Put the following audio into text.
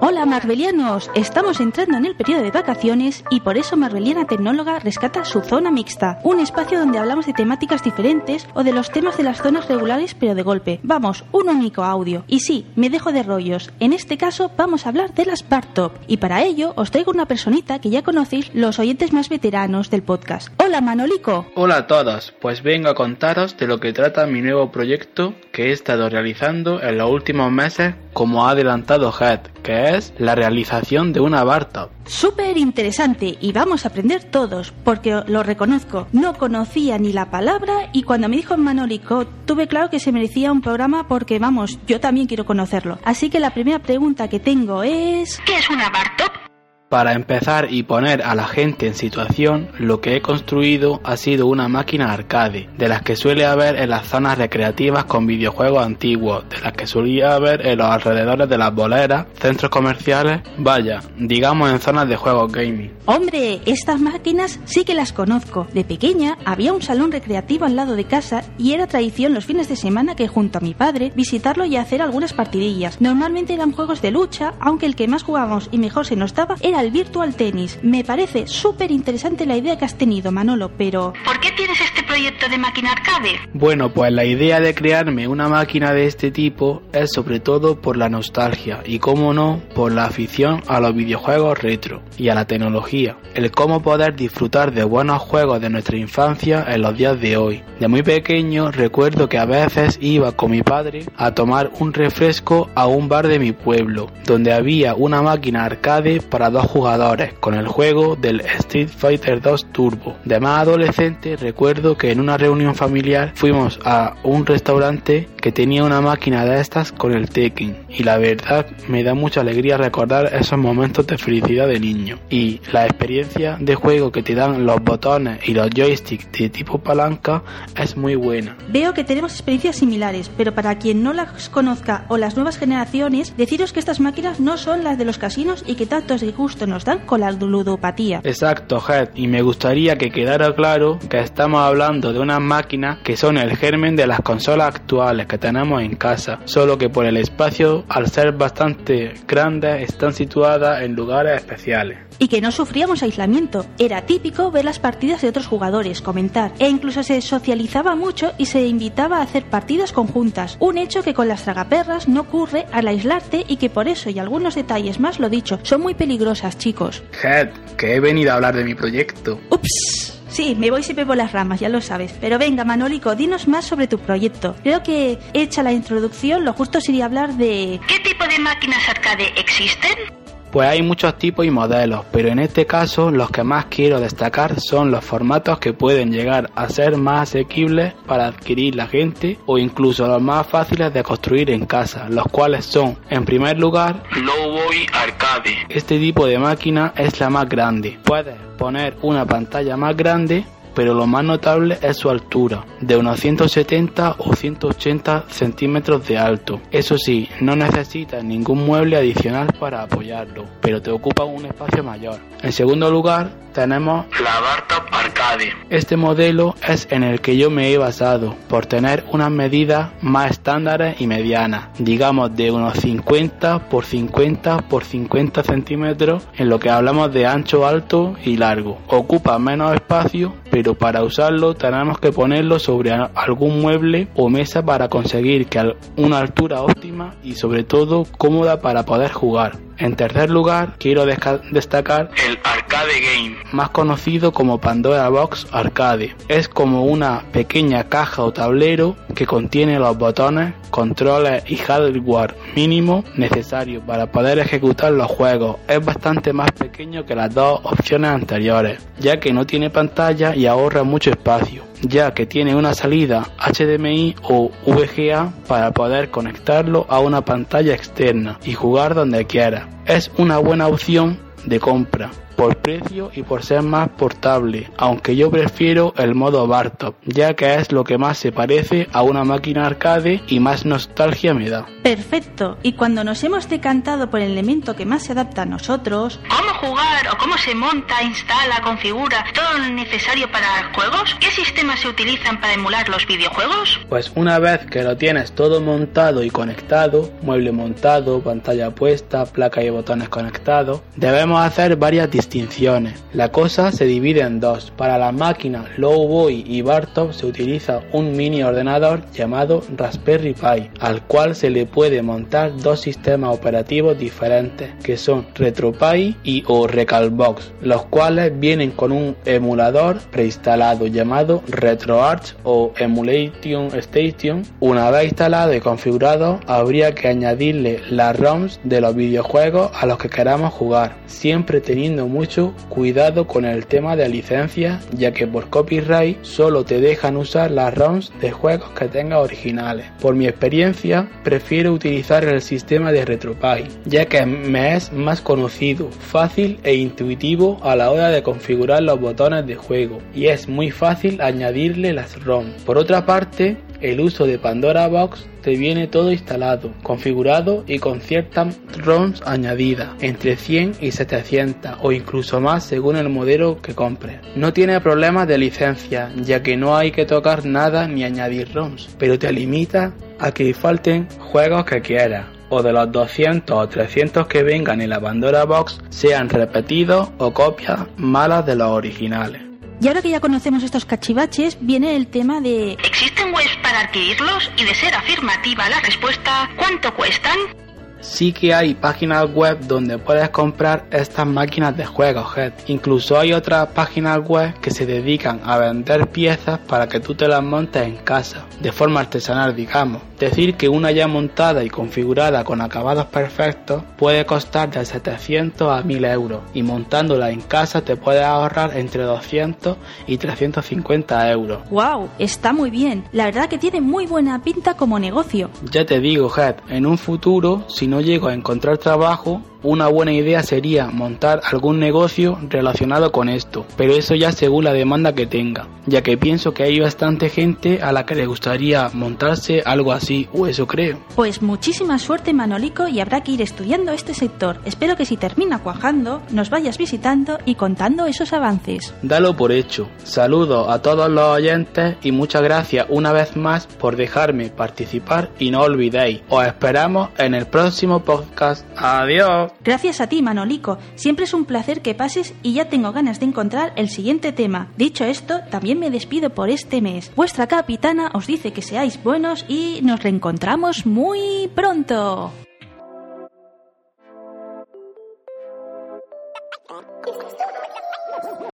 Hola Marvelianos, estamos entrando en el periodo de vacaciones y por eso Marveliana Tecnóloga rescata su zona mixta, un espacio donde hablamos de temáticas diferentes o de los temas de las zonas regulares pero de golpe. Vamos, un único audio. Y sí, me dejo de rollos. En este caso vamos a hablar de las Bar Top y para ello os traigo una personita que ya conocéis los oyentes más veteranos del podcast. Hola Manolico. Hola a todos, pues vengo a contaros de lo que trata mi nuevo proyecto que he estado realizando en los últimos meses como ha adelantado Head, es la realización de una Bartop. Súper interesante y vamos a aprender todos, porque lo reconozco, no conocía ni la palabra y cuando me dijo Manolico tuve claro que se merecía un programa porque vamos, yo también quiero conocerlo. Así que la primera pregunta que tengo es... ¿Qué es una Bartop? Para empezar y poner a la gente en situación, lo que he construido ha sido una máquina arcade, de las que suele haber en las zonas recreativas con videojuegos antiguos, de las que solía haber en los alrededores de las boleras, centros comerciales, vaya, digamos en zonas de juegos gaming. Hombre, estas máquinas sí que las conozco. De pequeña había un salón recreativo al lado de casa y era tradición los fines de semana que junto a mi padre visitarlo y hacer algunas partidillas. Normalmente eran juegos de lucha, aunque el que más jugábamos y mejor se nos daba era el virtual tenis. Me parece súper interesante la idea que has tenido, Manolo, pero... ¿Por qué tienes este proyecto de máquina arcade? Bueno, pues la idea de crearme una máquina de este tipo es sobre todo por la nostalgia y, como no, por la afición a los videojuegos retro y a la tecnología. El cómo poder disfrutar de buenos juegos de nuestra infancia en los días de hoy. De muy pequeño recuerdo que a veces iba con mi padre a tomar un refresco a un bar de mi pueblo, donde había una máquina arcade para dos jugadores con el juego del Street Fighter 2 Turbo. De más adolescente recuerdo que en una reunión familiar fuimos a un restaurante que tenía una máquina de estas con el Tekken y la verdad me da mucha alegría recordar esos momentos de felicidad de niño y la experiencia de juego que te dan los botones y los joysticks de tipo palanca es muy buena. Veo que tenemos experiencias similares, pero para quien no las conozca o las nuevas generaciones, deciros que estas máquinas no son las de los casinos y que tantos disgustos nos dan con la ludopatía. Exacto, Head, y me gustaría que quedara claro que estamos hablando de unas máquinas que son el germen de las consolas actuales que tenemos en casa, solo que por el espacio, al ser bastante grandes, están situadas en lugares especiales y que no sufríamos aislamiento. Era típico ver las partidas de otros jugadores, comentar, e incluso se socializaba mucho y se invitaba a hacer partidas conjuntas, un hecho que con las tragaperras no ocurre al aislarte y que por eso y algunos detalles más lo dicho, son muy peligrosas, chicos. Head, que he venido a hablar de mi proyecto. Ups. Sí, me voy siempre por las ramas, ya lo sabes. Pero venga, Manólico, dinos más sobre tu proyecto. Creo que hecha la introducción, lo justo sería hablar de... ¿Qué tipo de máquinas arcade existen? Pues hay muchos tipos y modelos, pero en este caso los que más quiero destacar son los formatos que pueden llegar a ser más asequibles para adquirir la gente o incluso los más fáciles de construir en casa, los cuales son, en primer lugar, Lowboy Arcade. Este tipo de máquina es la más grande. Puedes poner una pantalla más grande pero lo más notable es su altura, de unos 170 o 180 centímetros de alto. Eso sí, no necesitas ningún mueble adicional para apoyarlo, pero te ocupa un espacio mayor. En segundo lugar, tenemos la Bartop Arcade. Este modelo es en el que yo me he basado, por tener unas medidas más estándares y medianas, digamos de unos 50 por 50 por 50 centímetros en lo que hablamos de ancho, alto y largo. Ocupa menos espacio, pero para usarlo tenemos que ponerlo sobre algún mueble o mesa para conseguir que una altura óptima y sobre todo cómoda para poder jugar. En tercer lugar, quiero destacar el Arcade Game, más conocido como Pandora Box Arcade. Es como una pequeña caja o tablero que contiene los botones, controles y hardware mínimo necesario para poder ejecutar los juegos. Es bastante más pequeño que las dos opciones anteriores, ya que no tiene pantalla y ahorra mucho espacio ya que tiene una salida HDMI o VGA para poder conectarlo a una pantalla externa y jugar donde quiera. Es una buena opción de compra por precio y por ser más portable, aunque yo prefiero el modo Bartop, ya que es lo que más se parece a una máquina arcade y más nostalgia me da. Perfecto, y cuando nos hemos decantado por el elemento que más se adapta a nosotros, ¿cómo jugar o cómo se monta, instala, configura todo lo necesario para juegos? ¿Qué sistemas se utilizan para emular los videojuegos? Pues una vez que lo tienes todo montado y conectado, mueble montado, pantalla puesta, placa y botones conectados, debemos hacer varias La cosa se divide en dos. Para las máquinas Lowboy y Bartop se utiliza un mini ordenador llamado Raspberry Pi, al cual se le puede montar dos sistemas operativos diferentes, que son RetroPie y o Recalbox, los cuales vienen con un emulador preinstalado llamado RetroArch o Emulation Station. Una vez instalado y configurado, habría que añadirle las ROMs de los videojuegos a los que queramos jugar, siempre teniendo mucho cuidado con el tema de licencia, ya que por copyright solo te dejan usar las ROMs de juegos que tengas originales. Por mi experiencia, prefiero utilizar el sistema de RetroPie, ya que me es más conocido, fácil e intuitivo a la hora de configurar los botones de juego, y es muy fácil añadirle las ROM. Por otra parte, el uso de Pandora Box te viene todo instalado, configurado y con ciertas ROMs añadidas, entre 100 y 700 o incluso más según el modelo que compres. No tiene problemas de licencia, ya que no hay que tocar nada ni añadir ROMs, pero te limita a que falten juegos que quieras o de los 200 o 300 que vengan en la Pandora Box sean repetidos o copias malas de los originales. Y ahora que ya conocemos estos cachivaches, viene el tema de... ¿Existen webs para adquirirlos? Y de ser afirmativa la respuesta, ¿cuánto cuestan? Sí que hay páginas web donde puedes comprar estas máquinas de juegos, Head. Incluso hay otras páginas web que se dedican a vender piezas para que tú te las montes en casa, de forma artesanal, digamos. Decir que una ya montada y configurada con acabados perfectos puede costar de 700 a 1000 euros y montándola en casa te puedes ahorrar entre 200 y 350 euros. ¡Wow! Está muy bien. La verdad que tiene muy buena pinta como negocio. Ya te digo, Head, en un futuro, si no llego a encontrar trabajo, una buena idea sería montar algún negocio relacionado con esto, pero eso ya según la demanda que tenga, ya que pienso que hay bastante gente a la que le gustaría montarse algo así, o eso creo. Pues muchísima suerte Manolico y habrá que ir estudiando este sector. Espero que si termina cuajando, nos vayas visitando y contando esos avances. Dalo por hecho. Saludos a todos los oyentes y muchas gracias una vez más por dejarme participar y no olvidéis, os esperamos en el próximo podcast. Adiós. Gracias a ti, Manolico. Siempre es un placer que pases y ya tengo ganas de encontrar el siguiente tema. Dicho esto, también me despido por este mes. Vuestra capitana os dice que seáis buenos y nos reencontramos muy pronto.